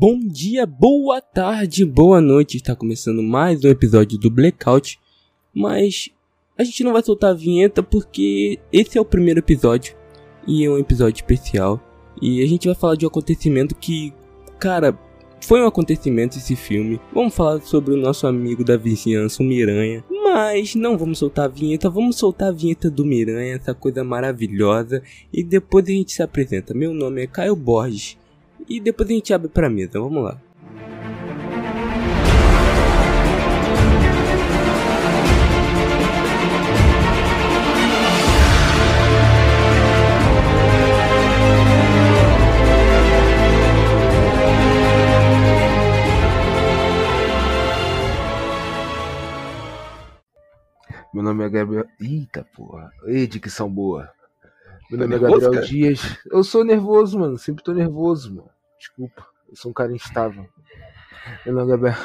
Bom dia, boa tarde, boa noite. Está começando mais um episódio do Blackout. Mas a gente não vai soltar a vinheta porque esse é o primeiro episódio e é um episódio especial. E a gente vai falar de um acontecimento que, cara, foi um acontecimento esse filme. Vamos falar sobre o nosso amigo da vizinhança, o Miranha. Mas não vamos soltar a vinheta, vamos soltar a vinheta do Miranha, essa coisa maravilhosa. E depois a gente se apresenta. Meu nome é Caio Borges. E depois a gente abre pra mesa, vamos lá. Meu nome é Gabriel. Eita porra. Ei, dicção boa. Meu nome é Gabriel cara? Dias. Eu sou nervoso, mano. Sempre tô nervoso, mano. Desculpa. Eu sou um cara instável. Meu nome é Gabriel.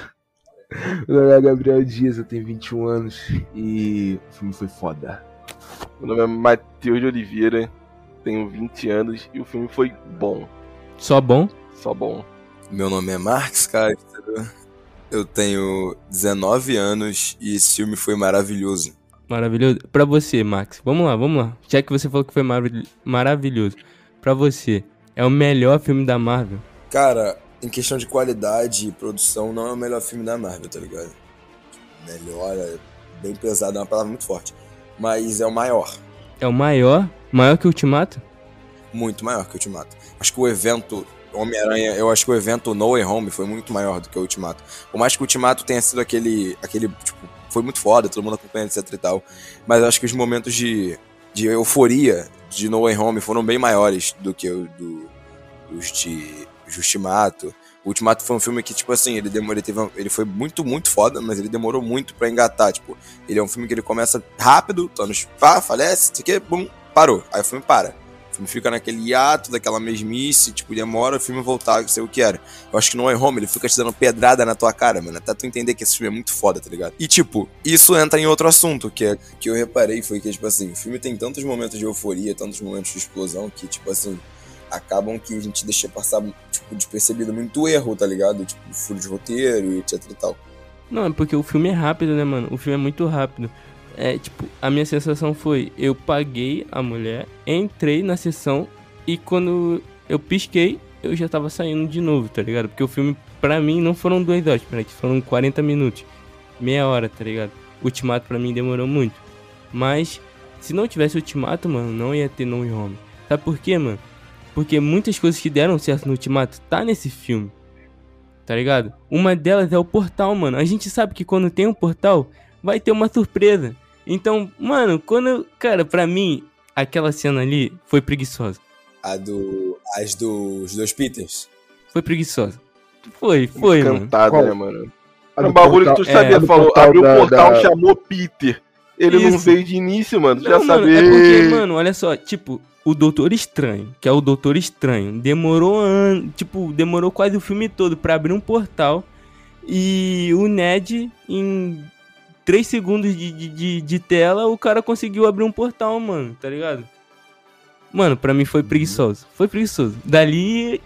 Meu nome é Gabriel Dias, eu tenho 21 anos e o filme foi foda. Meu nome é Matheus de Oliveira, tenho 20 anos e o filme foi bom, Só bom? só bom. Meu nome é Marcos Castro, eu tenho 19 anos e esse filme foi maravilhoso. Maravilhoso. Pra você, Max. Vamos lá, vamos lá. Já que você falou que foi marav- maravilhoso. Pra você, é o melhor filme da Marvel? Cara, em questão de qualidade e produção, não é o melhor filme da Marvel, tá ligado? Melhor é bem pesado, é uma palavra muito forte. Mas é o maior, É o maior? Maior que o Ultimato? muito maior que o Ultimato. Acho que o evento Homem-Aranha, eu acho que o evento No Way Home foi muito maior do que o Ultimato. Por mais que o Ultimato tenha sido aquele, aquele tipo, foi muito foda, todo mundo acompanha, etc e tal. Mas acho que os momentos de, de euforia de No Way Home foram bem maiores do que o do, os de Justimato. O Ultimato foi um filme que, tipo assim, ele demorou, ele, teve, ele foi muito, muito foda, mas ele demorou muito pra engatar. Tipo, ele é um filme que ele começa rápido, Thanos pá, falece, sei que, bum, parou. Aí o filme para. Filme fica naquele hiato, daquela mesmice, tipo, demora o filme voltar, não sei o que era. Eu acho que no Way Home ele fica te dando pedrada na tua cara, mano, até tu entender que esse filme é muito foda, tá ligado? E, tipo, isso entra em outro assunto, que é que eu reparei foi que, tipo assim, o filme tem tantos momentos de euforia, tantos momentos de explosão, que, tipo assim, acabam que a gente deixa passar, tipo, despercebido muito erro, tá ligado? Tipo, furo de roteiro e etc e tal. Não, é porque o filme é rápido, né, mano? O filme é muito rápido. É, tipo, a minha sensação foi, eu paguei a mulher, entrei na sessão e quando eu pisquei, eu já tava saindo de novo, tá ligado? Porque o filme, pra mim, não foram duas horas, peraí, foram 40 minutos. Meia hora, tá ligado? Ultimato pra mim demorou muito. Mas, se não tivesse Ultimato, mano, não ia ter No Home. Sabe por quê, mano? Porque muitas coisas que deram certo no Ultimato tá nesse filme. Tá ligado? Uma delas é o portal, mano. A gente sabe que quando tem um portal, vai ter uma surpresa. Então, mano, quando. eu- Cara, pra mim, aquela cena ali foi preguiçosa. A do. As dos dois Peters. Foi preguiçosa. Foi, foi, mano. Encantada, Qual? né, mano? A Era do um bagulho portal- que tu sabia, é, falou, abriu o portal, da- chamou Peter. Ele não Isso. veio de início, mano, tu já Não, mano, sabia. é porque, mano, olha só, tipo, o Doutor Estranho, que é o Doutor Estranho, demorou an... tipo, demorou quase o filme todo pra abrir um portal e o Ned, em 3 segundos de, de, de, de tela, o cara conseguiu abrir um portal, mano, tá ligado? Mano, pra mim foi preguiçoso, foi preguiçoso. Dali,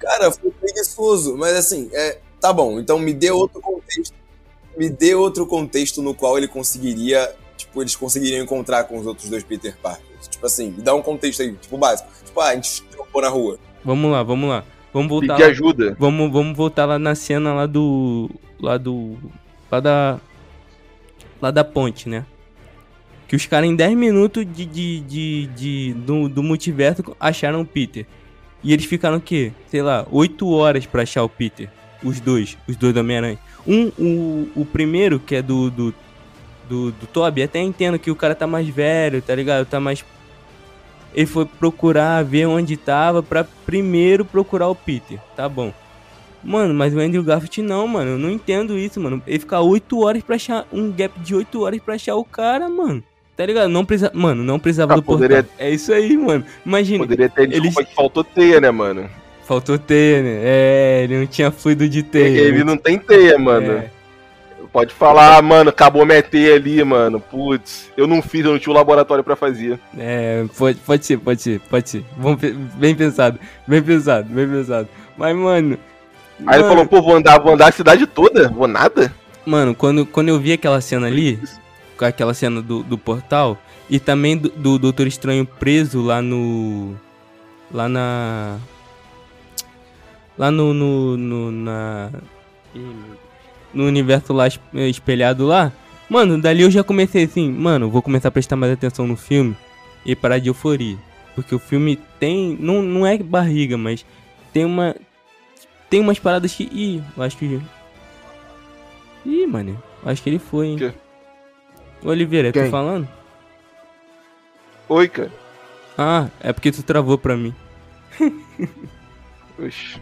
Cara, foi preguiçoso, mas assim, é, tá bom, então me dê outro contexto. Me dê outro contexto no qual ele conseguiria, tipo, eles conseguiriam encontrar com os outros dois Peter Parkers. Tipo assim, me dá um contexto aí, tipo, básico. Tipo, ah, a gente trocou na rua. vamos lá, vamos lá. Vamos voltar Pedir lá. ajuda. Vamos, vamos voltar lá na cena lá do. Lá do. Lá da. Lá da ponte, né? Que os caras em 10 minutos de, de, de, de- do, do multiverso acharam o Peter. E eles ficaram o quê? Sei lá, 8 horas pra achar o Peter. Os dois, os dois do Homem-Aranha. Um, o, o primeiro, que é do, do, do, do Toby, até entendo que o cara tá mais velho, tá ligado? Tá mais. Ele foi procurar, ver onde tava, pra primeiro procurar o Peter. Tá bom. Mano, mas o Andrew Garfield não, mano. Eu não entendo isso, mano. Ele ficar 8 horas pra achar. Um gap de 8 horas pra achar o cara, mano. Tá ligado? Não precisa. Mano, não precisava Ah, do poderia- portal. É isso aí, mano. Imagina. Poderia ter Eles- que faltou teia, né, mano? Faltou teia, né? É, ele não tinha fluido de teia. Ele não tem teia, mano. É. Pode falar, ah, mano, acabou minha teia ali, mano. Putz, eu não fiz, eu não tinha o laboratório pra fazer. É, pode, pode ser, pode ser, pode ser. Bom, bem pensado, bem pensado, bem pensado. Mas, mano, Aí ele falou, pô, vou andar, vou andar a cidade toda? Vou nada? Mano, quando, quando eu vi aquela cena ali, com aquela cena do, do portal, e também do, do Doutor Estranho preso lá no. Lá na. Lá no. no, no na. No universo lá es- espelhado lá. Mano, dali eu já comecei assim, mano, vou começar a prestar mais atenção no filme e parar de euforia. Porque o filme tem. Não, não é barriga, mas tem uma. Tem umas paradas que. Ih, eu acho que. Ih, mano. Acho que ele foi, hein? Quê? Ô, Oliveira, Quem? falando? Oi, cara. Ah, é porque tu travou pra mim. Oxi.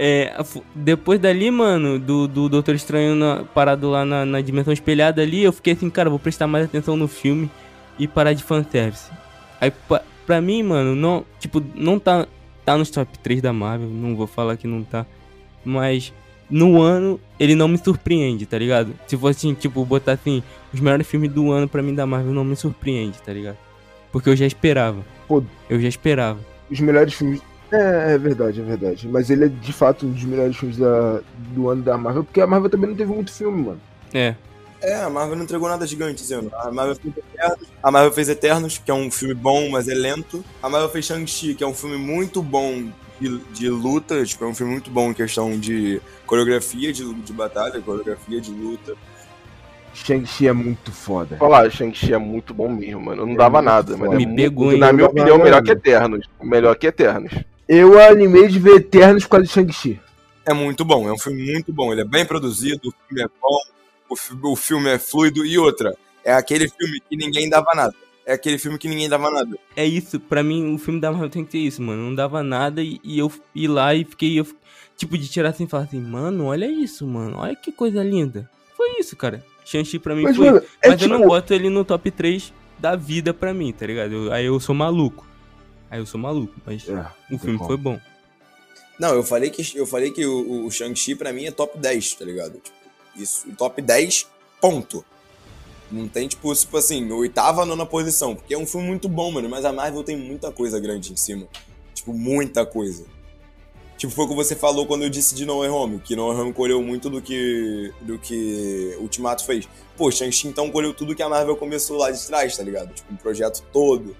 É, depois dali, mano, do, do Doutor Estranho na- parado lá na, na dimensão espelhada ali, eu fiquei assim, cara, vou prestar mais atenção no filme e parar de fanservice. Aí, pa, pra mim, mano, não, tipo, não tá, tá nos top 3 da Marvel, não vou falar que não tá, mas no ano ele não me surpreende, tá ligado? Se fosse, assim, tipo, botar assim, os melhores filmes do ano pra mim da Marvel não me surpreende, tá ligado? Porque eu já esperava. Pô. Eu já esperava. Os melhores filmes. É, é verdade, é verdade. Mas ele é de fato um dos melhores filmes da, do ano da Marvel, porque a Marvel também não teve muito filme, mano. É, É, a Marvel não entregou nada gigante esse ano. A Marvel fez Eternos, a Marvel fez Eternos, que é um filme bom, mas é lento. A Marvel fez Shang-Chi, que é um filme muito bom de, de luta, tipo, é um filme muito bom em questão de coreografia de, de batalha, coreografia de luta. Shang-Chi é muito foda. Falar, Shang-Chi é muito bom mesmo, mano. Eu não É dava muito nada, mas é Me muito- pegou, hein? Na minha opinião, melhor que Eternos. Melhor que Eternos. Eu animei de ver Eternos por causa de Shang-Chi. É muito bom, é um filme muito bom. Ele é bem produzido, o filme é bom, o, o filme é fluido. E outra, é aquele filme que ninguém dava nada. É aquele filme que ninguém dava nada. é isso, pra mim o filme da Marvel tem que ter isso, mano. Não dava nada e, e eu ir lá e fiquei, eu, tipo, de tirar assim e falar assim, mano, olha isso, mano, olha que coisa linda. Foi isso, cara. Shang-Chi pra mim Mas, foi. mano, é Mas eu não tipo. boto ele no top 3 da vida pra mim, tá ligado? Eu- aí eu sou maluco. Aí eu sou maluco, mas É, o filme como. foi bom. Não, eu falei que, eu falei que o, o Shang-Chi pra mim é top 10, tá ligado? Tipo, isso, top 10, ponto. Não tem, tipo, tipo assim, oitava, nona posição. Porque é um filme muito bom, mano. Mas a Marvel tem muita coisa grande em cima. Tipo, muita coisa. Tipo, foi o que você falou quando eu disse de No Way Home. Que No Way Home colheu muito do que, do que Ultimato fez. Pô, Shang-Chi então colheu tudo que a Marvel começou lá de trás, tá ligado? Tipo, um projeto todo.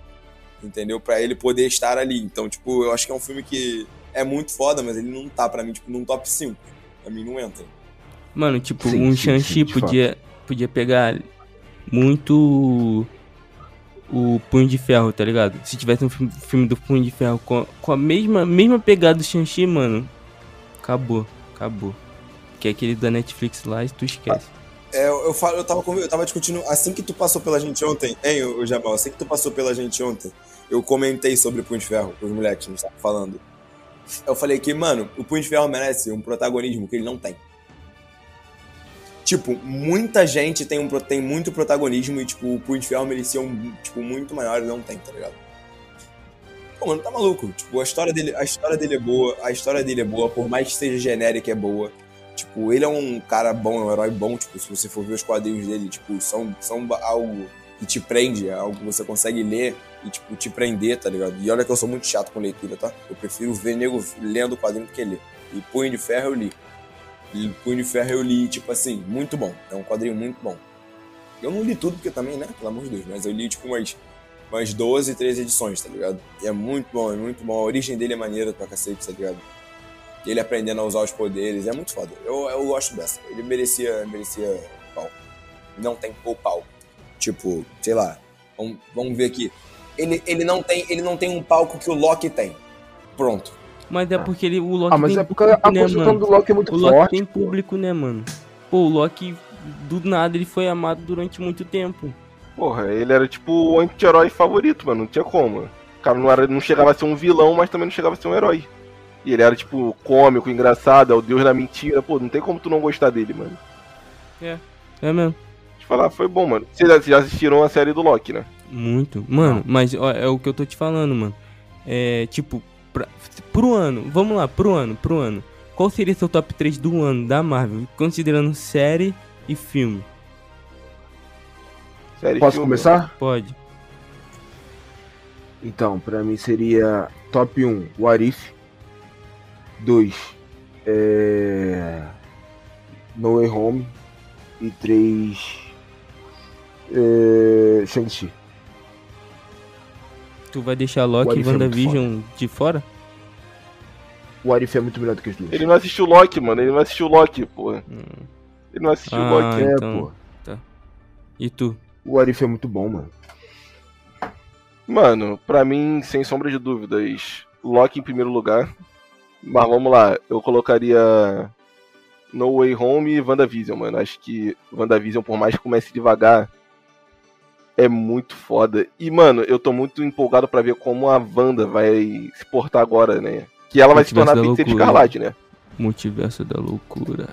Entendeu? Pra ele poder estar ali. Então, tipo, eu acho que é um filme que é muito foda, mas ele não tá pra mim, tipo, num top 5. Pra mim não entra. Mano, tipo, Sim, um Shang-Chi podia, podia pegar muito o Punho de Ferro, tá ligado? Se tivesse um filme, do Punho de Ferro com, com a mesma, mesma pegada do Shang-Chi, mano, acabou, acabou. Que é aquele da Netflix lá e tu esquece. É, eu, eu, falo, eu, tava, eu tava discutindo, assim que tu passou pela gente ontem, hein, o Jamal, assim que tu passou pela gente ontem, eu comentei sobre o Punho de Ferro com os moleques, a gente tava falando. Eu falei que, mano, o Punho de Ferro merece um protagonismo que ele não tem. Tipo, muita gente tem, um, tem muito protagonismo e, tipo, o Punho de Ferro merecia um, tipo, muito maior, ele não tem, tá ligado? Pô, mano, tá maluco. Tipo, a história dele, a história dele é boa, a história dele é boa, por mais que seja genérica, é boa. Tipo, ele é um cara bom, é um herói bom, tipo, se você for ver os quadrinhos dele, tipo, são, são algo que te prende, é algo que você consegue ler e, tipo, te prender, tá ligado? E olha que eu sou muito chato com leitura, tá? Eu prefiro ver nego lendo o quadrinho do que ler. E Punho de Ferro eu li. E Punho de Ferro eu li, tipo assim, muito bom. É um quadrinho muito bom. Eu não li tudo, porque também, né? Pelo amor de Deus, mas eu li, tipo, umas, umas 12, 13 edições, tá ligado? E é muito bom, é muito bom. A origem dele é maneira pra cacete, tá ligado? Ele aprendendo a usar os poderes, é muito foda. Eu, eu gosto dessa. Ele merecia, merecia pau. Não tem o pau. Tipo, sei lá, vamos, vamos ver aqui. Ele, ele, não tem, ele não tem um palco que o Loki tem. Pronto. Mas é porque ele, o Loki Ah, mas tem é porque a público, né, construção mano? do Loki é muito O Loki forte. tem público, né, mano? Pô, o Loki, do nada, ele foi amado durante muito tempo. Porra, ele era tipo o anti-herói favorito, mano. Não tinha como. O cara não, era, não chegava a ser um vilão, mas também não chegava a ser um herói. E ele era, tipo, cômico, engraçado, é o deus da mentira. Pô, não tem como tu não gostar dele, mano. É mesmo. Deixa eu falar, foi bom, mano. Vocês vocês já assistiram a série do Loki, né? Muito. Mano, mas ó, é o que eu tô te falando, mano. É, tipo, pra, pro ano, vamos lá, pro ano, pro ano. Qual seria seu top 3 do ano da Marvel, considerando série e filme? Série Posso filme. começar? Pode. Então, pra mim seria top 1, What If. 2, É... No Way Home. E 3. É... Shang-Chi. Tu vai deixar Loki e é WandaVision de fora? O Arif é muito melhor do que os dois. Ele não assistiu Loki, mano. Ele não assistiu Loki, pô. Ele não assistiu Ah, Loki. é, então. pô. E tu? O Arif é muito bom, mano. Mano, pra mim, sem sombra de dúvidas, Loki em primeiro lugar. Mas vamos lá, eu colocaria No Way Home e WandaVision, mano. Acho que WandaVision, por mais que comece devagar, é muito foda. E, mano, eu tô muito empolgado pra ver como a Wanda vai se portar agora, né? Que ela vai se tornar feiticeira loucura. escarlate, né? Multiverso da loucura.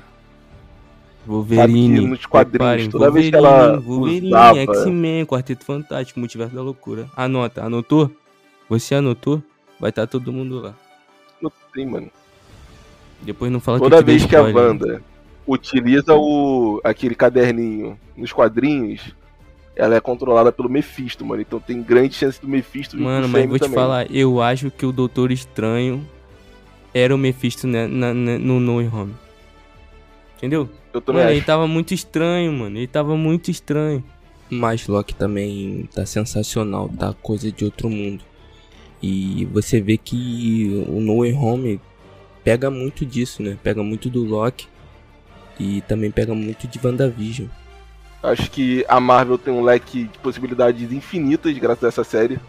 Wolverine. nos quadrinhos, toda vez que Wolverine, ela Wolverine, usava- X-Men, Quarteto Fantástico, Multiverso da Loucura. Anota, anotou? Você anotou? Vai estar todo mundo lá. Não tem, mano. Depois não fala Toda que vez que a spoiler. Wanda utiliza o aquele caderninho nos quadrinhos, ela é controlada pelo Mephisto, mano. Então tem grande chance do Mephisto vir Mano, mas vou te também. falar, eu acho que o Doutor Estranho era o Mephisto né, na- na- no No Way Home. Entendeu? Eu também Mano, acho. ele tava muito estranho, mano. Ele tava muito estranho. Mas Loki também tá sensacional, tá coisa de outro mundo. E você vê que o No Way Home pega muito disso, né? Pega muito do Loki. E também pega muito de WandaVision. Acho que a Marvel tem um leque de possibilidades infinitas graças a essa série.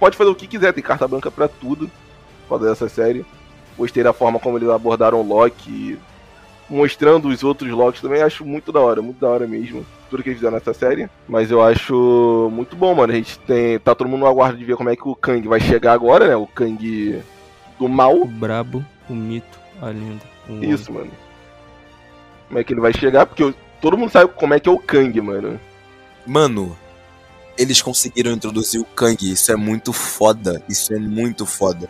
Pode fazer o que quiser, tem carta branca pra tudo. Causa dessa série. Gostei da forma como eles abordaram o Loki. Mostrando os outros Locks também, acho muito da hora, muito da hora mesmo. Tudo que eles fizeram nessa série. Mas eu acho muito bom, mano. A gente tem. Tá todo mundo no aguardo de ver como é que o Kang vai chegar agora, né? O Kang do O mal. brabo, o mito, a lenda. o homem. Isso, mano. Como é que ele vai chegar? Porque eu- todo mundo sabe como é que é o Kang, mano. Mano, eles conseguiram introduzir o Kang. Isso é muito foda. Isso é muito foda.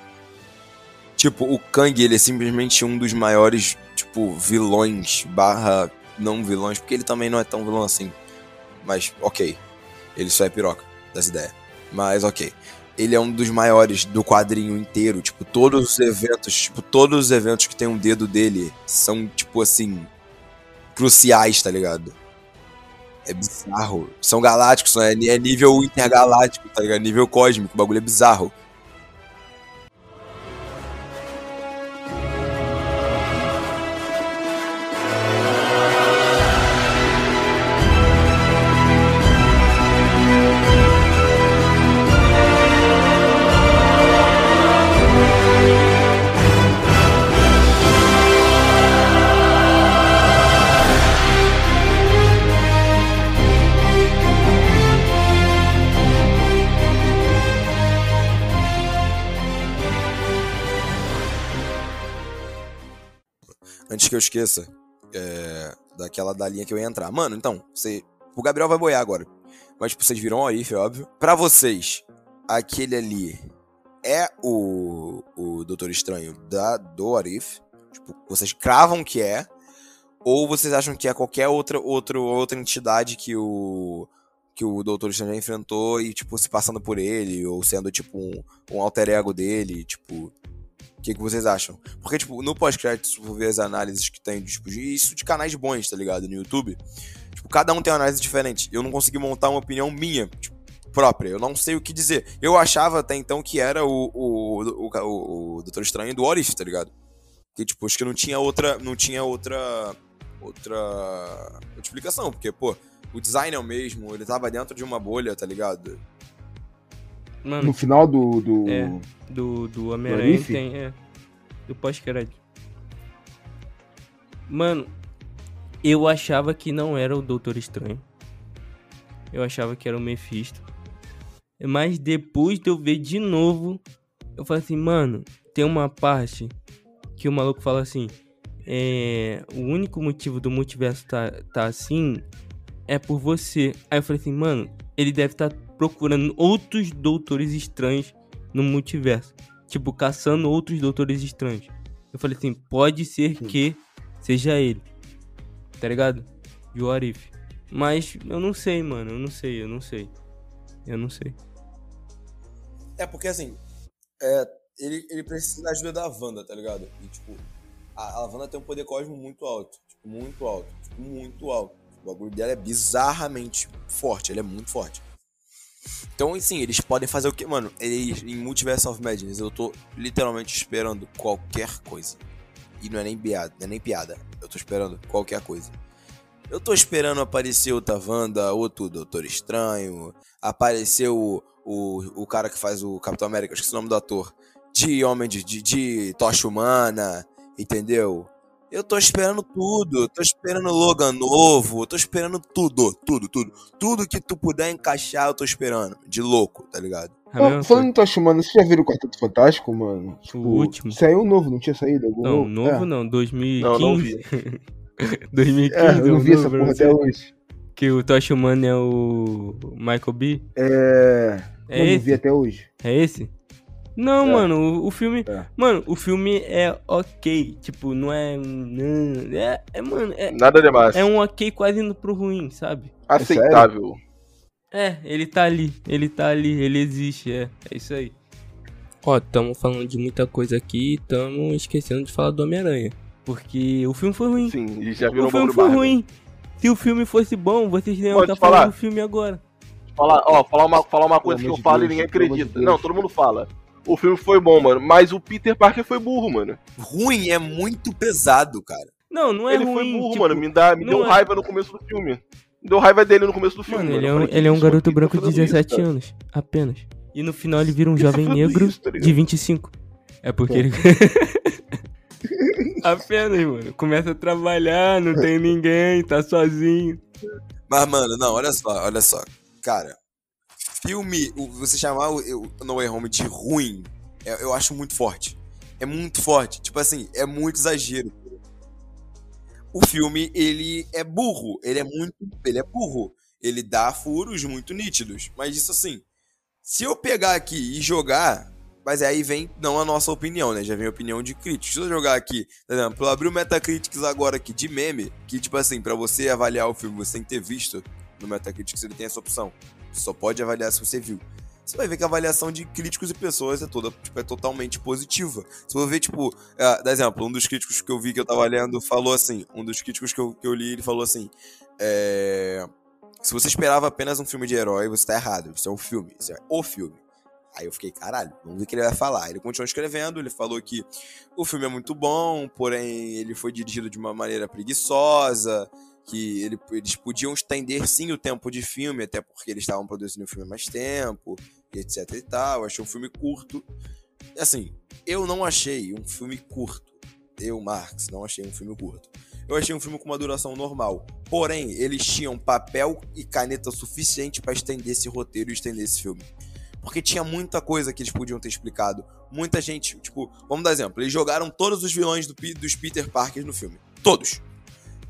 Tipo, o Kang, ele é simplesmente um dos maiores, tipo, vilões barra não vilões, porque ele também não é tão vilão assim. Mas, ok. Ele só é piroca das ideias. Mas, ok. Ele é um dos maiores do quadrinho inteiro. Tipo, todos os eventos, tipo, todos os eventos que tem um dedo dele são, tipo, assim, cruciais, tá ligado? É bizarro. São galácticos, é, é nível intergaláctico, tá ligado? Nível cósmico, o bagulho é bizarro. Eu esqueça, é, daquela da linha que eu ia entrar. Mano, então, você, o Gabriel vai boiar agora. Mas tipo, vocês viram o Arif, é óbvio. Pra vocês, aquele ali é o, o Doutor Estranho da, do Arif? Tipo, vocês cravam que é? Ou vocês acham que é qualquer outra, outra, outra entidade que o que o Doutor Estranho já enfrentou e, tipo, se passando por ele, ou sendo, tipo, um, um alter ego dele, tipo... O que, que vocês acham? Porque, tipo, no pós-crédito, se for ver as análises que tem, tipo, de- isso de canais bons, tá ligado? No YouTube. Tipo, cada um tem uma análise diferente. Eu não consegui montar uma opinião minha, tipo, própria. Eu não sei o que dizer. Eu achava até então que era o, o, o, o, o Doutor Estranho do Orif, tá ligado? Que, tipo, acho que não tinha outra. Não tinha outra. Outra. outra explicação. Porque, pô, o design é o mesmo, ele tava dentro de uma bolha, tá ligado? Mano, No final do. do... É. do, do Homem-Aranha tem. É. Do pós-crédito. Mano, eu achava que não era o Doutor Estranho. Eu achava que era o Mephisto. Mas depois de eu ver de novo, eu falei assim, mano, tem uma parte que o maluco fala assim. É. O único motivo do multiverso tá, tá assim é por você. Aí eu falei assim, mano, ele deve estar procurando outros doutores estranhos no multiverso. Tipo, caçando outros doutores estranhos. Eu falei assim, pode ser Sim. que seja ele. Tá ligado? E o Arif. Mas eu não sei, mano. Eu não sei, eu não sei. Eu não sei. É, porque assim, é, ele, ele precisa da ajuda da Wanda, tá ligado? E, tipo, a, a Wanda tem um poder cósmico muito alto. Tipo, muito alto. Tipo, muito alto. O bagulho dela é bizarramente forte. Ele é muito forte. Então, assim, eles podem fazer o que? Mano, eles, em Multiverse of Madness, eu tô literalmente esperando qualquer coisa. E não é nem piada, não é nem piada. Eu tô esperando qualquer coisa. Eu tô esperando aparecer outra Wanda, outro Doutor Estranho, aparecer o, o, o cara que faz o Capitão América, acho que é o nome do ator, de Homem de, de, de Tocha Humana, entendeu? Eu tô esperando tudo, tô esperando Logan novo, eu tô esperando tudo, tudo, tudo. Tudo que tu puder encaixar, eu tô esperando. De louco, tá ligado? Ô, falando em Tocha Humana, vocês já viram o Quarteto Fantástico, mano? Tipo, O último. Saiu um novo, não tinha saído? Algum Não, novo? novo É. não, 2015. Não, não vi. 2015, É, eu não vi novo essa porra você. até hoje. Que o Tosh Humano é o Michael B. É. É eu não esse? vi até hoje. É esse? Não, É. mano, o, o filme. É. Mano, o filme é ok. Tipo, não é. Não, é, é, mano, é, Nada demais. é um ok quase indo pro ruim, sabe? Aceitável. É, ele tá ali, ele tá ali, ele existe, é. É isso aí. Ó, tamo falando de muita coisa aqui, tamo esquecendo de falar do Homem-Aranha. Porque o filme foi ruim. Sim, e já virou o filme foi ruim. Se o filme fosse bom, vocês iam Pode estar falando falar. do filme agora. Falar, ó, falar uma, falar uma coisa que eu falo e ninguém acredita. Deus. Não, todo mundo fala. O filme foi bom, mano, mas o Peter Parker foi burro, mano. Ruim é muito pesado, cara. Não, não é ele ruim. foi burro, tipo, mano. Me, dá, me deu é. raiva no começo do filme. Me deu raiva dele no começo do filme. Mano, Mano, ele é um, ele é um garoto que branco tá de fazendo isso, 17 cara? anos, apenas. E no final ele vira um tá jovem negro isso, tá de 25. É porque ele. apenas, mano. Começa a trabalhar, não tem ninguém, tá sozinho. Mas, mano, não, olha só, olha só. Cara, filme, você chamar o, No Way Home de ruim, é- eu acho muito forte. É muito forte. Tipo assim, é muito exagero. O filme, ele é burro. Ele é muito. Ele é burro. Ele dá furos muito nítidos. Mas isso assim. Se eu pegar aqui e jogar. Mas aí vem não a nossa opinião, né? Já vem a opinião de críticos. Se eu jogar aqui, por exemplo, eu abri o Metacritics agora aqui de meme, que tipo assim, pra você avaliar o filme, você tem que ter visto no Metacritics, ele tem essa opção. Só pode avaliar se você viu. Você vai ver que a avaliação de críticos e pessoas é toda, tipo, é totalmente positiva. Se você ver, tipo, é, dá exemplo, um dos críticos que eu vi que eu tava lendo falou assim, um dos críticos que eu, que eu li, ele falou assim, é... Se você esperava apenas um filme de herói, você tá errado. Isso é um filme, isso é o filme. Aí eu fiquei, caralho, vamos ver o que ele vai falar. Ele continuou escrevendo, ele falou que o filme é muito bom, porém ele foi dirigido de uma maneira preguiçosa, que ele- eles podiam estender sim o tempo de filme, até porque eles estavam produzindo o filme mais tempo, e etc e tal. Eu achei um filme curto. Assim, eu não achei um filme curto. Eu, Marx, não achei um filme curto. Eu achei um filme com uma duração normal. Porém, eles tinham papel e caneta suficiente pra estender esse roteiro e estender esse filme. Porque tinha muita coisa que eles podiam ter explicado. Muita gente, tipo, vamos dar exemplo. Eles jogaram todos os vilões do, dos Peter Parker no filme. Todos.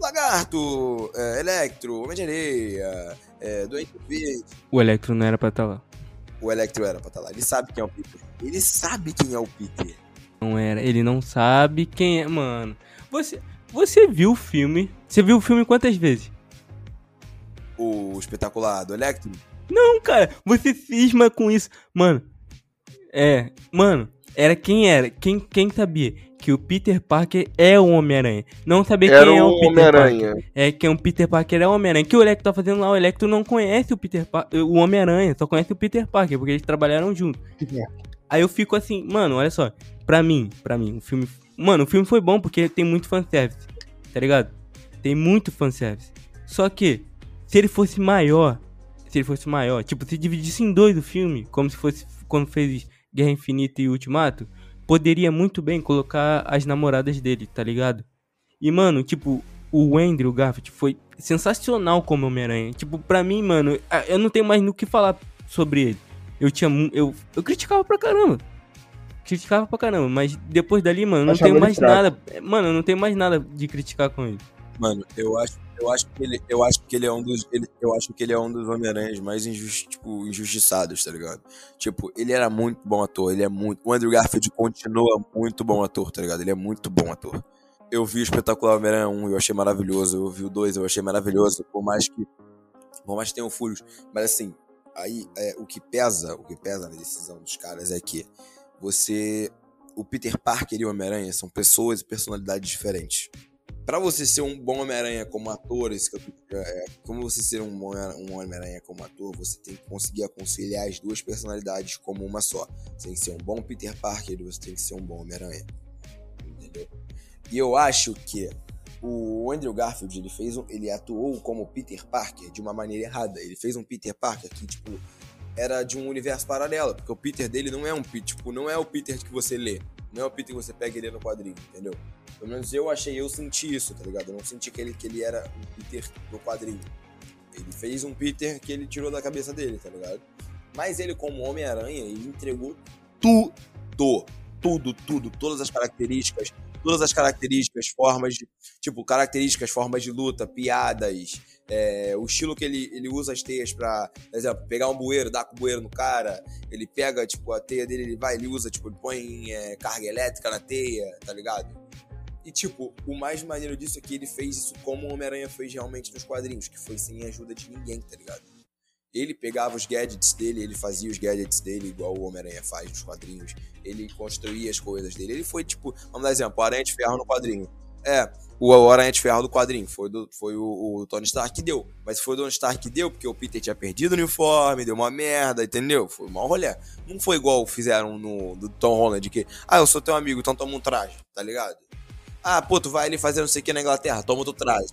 Lagarto, é, Electro, Homem de Areia, é, Doente Verde. O Electro não era pra estar lá. O Electro era pra estar lá. Ele sabe quem é o Peter. Ele sabe quem é o Peter. Não era. Ele não sabe quem é. Mano, você, você viu o filme? Você viu o filme quantas vezes? O espetacular do Electro. Não, cara, você cisma com isso. Mano, é. Mano, era quem era? Quem, quem sabia que o Peter Parker é o Homem-Aranha? Não sabia Era quem é o o Peter Parker. Homem-Aranha. É que o Peter Parker é o Homem-Aranha. O que o Electro tá fazendo lá? O Electro não conhece o Peter Parker, o Homem-Aranha, só conhece o Peter Parker, porque eles trabalharam juntos. Aí eu fico assim, mano, olha só. Pra mim, pra mim, o filme. Mano, o filme foi bom porque tem muito fanservice. Tá ligado? Tem muito fanservice. Só que, se ele fosse maior. Se ele fosse maior, tipo, se dividisse em dois o filme, como se fosse quando fez Guerra Infinita e Ultimato, poderia muito bem colocar as namoradas dele, tá ligado? E, mano, tipo, o Andrew Garfield foi sensacional como Homem-Aranha. Tipo, pra mim, mano, eu não tenho mais no que falar sobre ele. Eu tinha. Eu, eu criticava pra caramba. Criticava pra caramba, mas depois dali, mano, eu não Achava tenho mais fraco. nada. Mano, eu não tenho mais nada de criticar com ele. Mano, eu acho, eu acho que ele, eu acho que ele é um dos, ele- eu acho que ele é um dos Homem-Aranhas mais injusti, tipo, injustiçados, tá ligado? Tipo, ele era muito bom ator, ele é muito, o Andrew Garfield continua muito bom ator, tá ligado? Ele é muito bom ator. Eu vi o espetacular Homem-Aranha 1, eu achei maravilhoso, eu vi o 2, eu achei maravilhoso, por mais que por mais que tenham furos, mas assim, aí é, o que pesa, o que pesa na decisão dos caras é que você o Peter Parker e o Homem-Aranha são pessoas e personalidades diferentes. Pra você ser um bom Homem-Aranha como ator, tô- é, como você ser um bom um Homem-Aranha como ator, você tem que conseguir conciliar as duas personalidades como uma só. Você tem que ser um bom Peter Parker e você tem que ser um bom Homem-Aranha. Entendeu? E eu acho que o Andrew Garfield, ele fez um, ele atuou como Peter Parker de uma maneira errada. Ele fez um Peter Parker que, tipo, era de um universo paralelo, porque o Peter dele não é um tipo, não é o Peter que você lê, não é o Peter que você pega e lê no quadrinho, entendeu? Pelo menos eu achei, eu senti isso, tá ligado? Eu não senti que ele, que ele era um Peter do quadrinho. Ele fez um Peter que ele tirou da cabeça dele, tá ligado? Mas ele, como Homem-Aranha, ele entregou tudo. Tudo, tudo. Todas as características. Todas as características, formas de. Tipo, características, formas de luta, piadas. É, o estilo que ele, ele usa as teias pra, por exemplo, pegar um bueiro, dar com o bueiro no cara. Ele pega, tipo, a teia dele, ele vai, ele usa, tipo, ele põe é, carga elétrica na teia, tá ligado? E, tipo, o mais maneiro disso é que ele fez isso como o Homem-Aranha fez realmente nos quadrinhos, que foi sem ajuda de ninguém, tá ligado? Ele pegava os gadgets dele, ele fazia os gadgets dele igual o Homem-Aranha faz nos quadrinhos. Ele construía as coisas dele. Ele foi, tipo, vamos dar exemplo, Aranha de Ferro no quadrinho. É, o Aranha de Ferro do quadrinho. Foi, do, foi o, o Tony Stark que deu. Mas foi o Tony Stark que deu porque o Peter tinha perdido o uniforme, deu uma merda, entendeu? Foi um mau rolê. Não foi igual fizeram no do Tom Holland, que, ah, eu sou teu amigo, então toma um traje, tá ligado? Ah, pô, tu vai ali fazer não sei o que na Inglaterra, toma outro traje.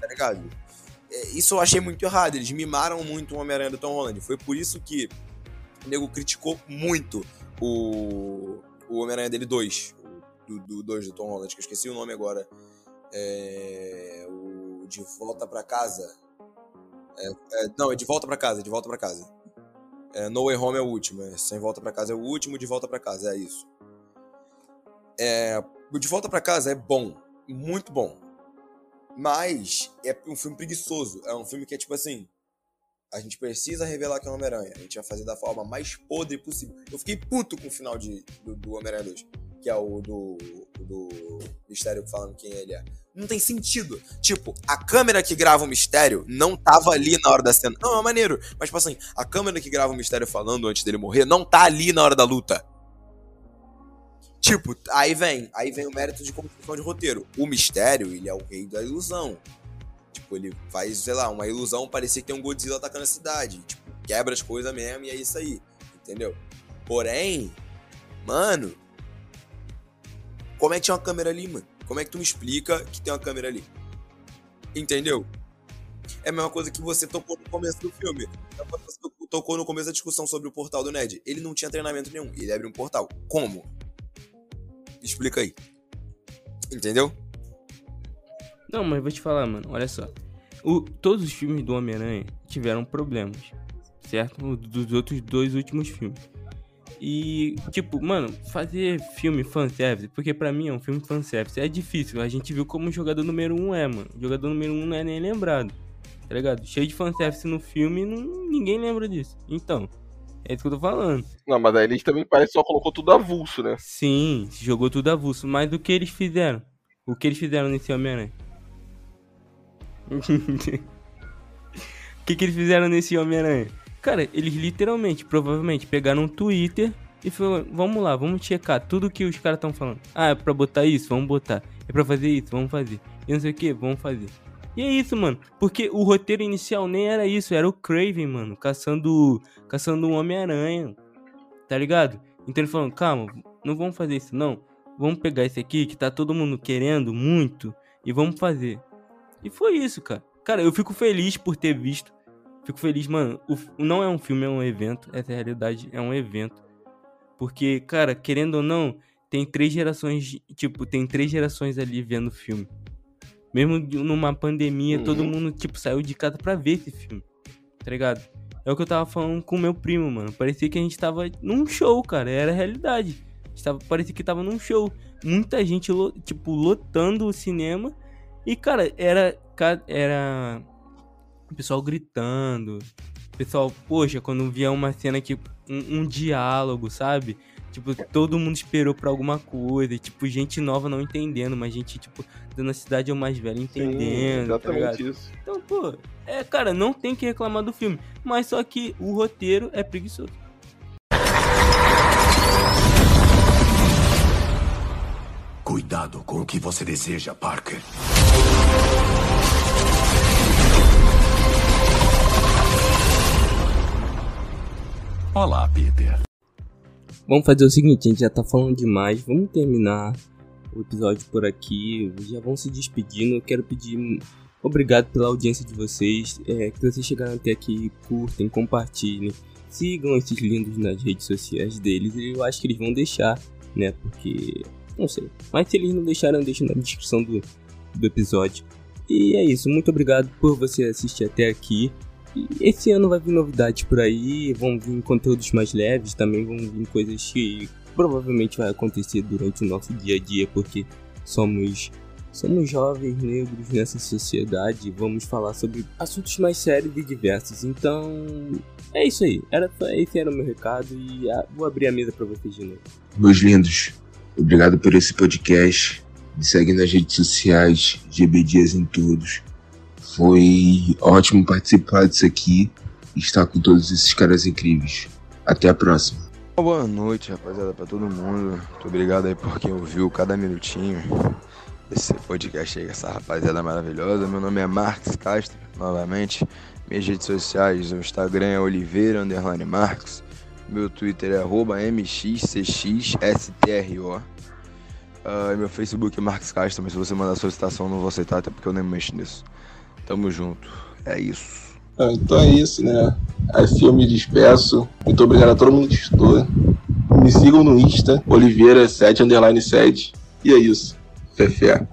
Tá ligado? É, Isso eu achei muito errado. Eles mimaram muito o Homem-Aranha do Tom Holland. Foi por isso que o nego criticou muito o, o Homem-Aranha dele 2. Do, do 2 do Tom Holland, que eu esqueci o nome agora. É, o De Volta pra Casa. É, é, não, é De Volta pra Casa, De Volta pra Casa. É, no Way Home é o último. É, Sem Volta pra Casa é o último, De Volta pra Casa, é isso. É, o De Volta pra Casa é bom, muito bom. Mas é um filme preguiçoso. É um filme que é tipo assim. A gente precisa revelar que é o Homem-Aranha. A gente vai fazer da forma mais podre possível. Eu fiquei puto com o final de, do, do Homem-Aranha 2. Que é o do, do Mistério falando quem ele é. Não tem sentido. Tipo, a câmera que grava o mistério não tava ali na hora da cena. Não, é maneiro. Mas, tipo assim, a câmera que grava o mistério falando antes dele morrer não tá ali na hora da luta. Tipo, aí vem, aí vem o mérito de construção de roteiro. O mistério, ele é o rei da ilusão. Tipo, ele faz, sei lá, uma ilusão parecer que tem um Godzilla atacando a cidade. Tipo, quebra as coisas mesmo e é isso aí. Entendeu? Porém, mano, como é que tinha uma câmera ali, mano? Como é que tu me explica que tem uma câmera ali? Entendeu? É a mesma coisa que você tocou no começo do filme. É tocou no começo da discussão sobre o portal do Ned. Ele não tinha treinamento nenhum. Ele abre um portal. Como? Explica aí. Entendeu? Não, mas vou te falar, mano, olha só. O, todos os filmes do Homem-Aranha tiveram problemas, certo? Dos outros dois últimos filmes. E, tipo, mano, fazer filme fanservice, porque pra mim é um filme fanservice, é difícil. A gente viu como o jogador número um é, mano. O jogador número um não é nem lembrado, tá ligado? Cheio de fanservice no filme, não, ninguém lembra disso. Então, é isso que eu tô falando. Não, mas aí eles também parece que só colocou tudo avulso, né? Sim, jogou tudo avulso. Mas o que eles fizeram? O que eles fizeram nesse Homem-Aranha? O que, que eles fizeram nesse Homem-Aranha? Cara, eles literalmente, provavelmente, pegaram um Twitter e falaram: vamos lá, vamos checar tudo que os caras estão falando. Ah, é pra botar isso? Vamos botar. É pra fazer isso? Vamos fazer. E não sei o que? Vamos fazer. E é isso, mano. Porque o roteiro inicial nem era isso, era o Craven, mano, caçando, caçando um Homem-Aranha. Tá ligado? Então ele falou: calma, não vamos fazer isso, não. Vamos pegar esse aqui que tá todo mundo querendo muito e vamos fazer. E foi isso, cara. Cara, eu fico feliz por ter visto. Fico feliz, mano. O, não é um filme, é um evento. Essa é realidade, é um evento. Porque, cara, querendo ou não, tem três gerações. Tipo, tem três gerações ali vendo o filme. Mesmo numa pandemia, todo Uhum. mundo, tipo, saiu de casa pra ver esse filme. Tá ligado? É o que eu tava falando com o meu primo, mano. Parecia que a gente tava num show, cara. Era a realidade. A tava, parecia que tava num show. Muita gente, tipo, lotando o cinema. E, cara, era. Era. O pessoal gritando. O pessoal, poxa, quando via uma cena que. Um, um diálogo, sabe? Tipo, todo mundo esperou pra alguma coisa. E, tipo, gente nova não entendendo, mas gente, tipo, da cidade ou mais velha entendendo. Sim, tá ligado? exatamente isso. Então, pô, é, cara, não tem que reclamar do filme. Mas só que o roteiro é preguiçoso. Cuidado com o que você deseja, Parker. Olá, Peter. Vamos fazer o seguinte, a gente já tá falando demais, vamos terminar o episódio por aqui, já vão se despedindo, eu quero pedir obrigado pela audiência de vocês, é, que vocês chegaram até aqui, curtem, compartilhem, sigam esses lindos nas redes sociais deles, eu acho que eles vão deixar, né, porque, não sei, mas se eles não deixaram, deixem na descrição do, do episódio. E é isso, muito obrigado por você assistir até aqui. Esse ano vai vir novidades por aí, vão vir conteúdos mais leves, também vão vir coisas que provavelmente vai acontecer durante o nosso dia a dia, porque somos somos jovens negros nessa sociedade, vamos falar sobre assuntos mais sérios e diversos. Então, é isso aí. Era esse era o meu recado e ah, vou abrir a mesa para vocês de novo. Meus lindos, obrigado por esse podcast. Me segue nas redes sociais, GB Dias em todos. Foi ótimo participar disso aqui e estar com todos esses caras incríveis. Até a próxima. Boa noite, rapaziada, pra todo mundo. Muito obrigado aí por quem ouviu cada minutinho desse podcast aí, essa rapaziada maravilhosa. Meu nome é Marcos Castro, novamente. Minhas redes sociais, o Instagram é Oliveira Underline Marcos. Meu Twitter é arroba MXCXSTRO. Uh, meu Facebook é Marcos Castro, mas se você mandar solicitação eu não vou aceitar, até porque eu nem mexo nisso. Tamo junto. É isso. Ah, então é isso, né? Assim eu me despeço. Muito obrigado a todo mundo que estudou. Me sigam no Insta, Oliveira7 underline 7. E é isso. Fé, fé.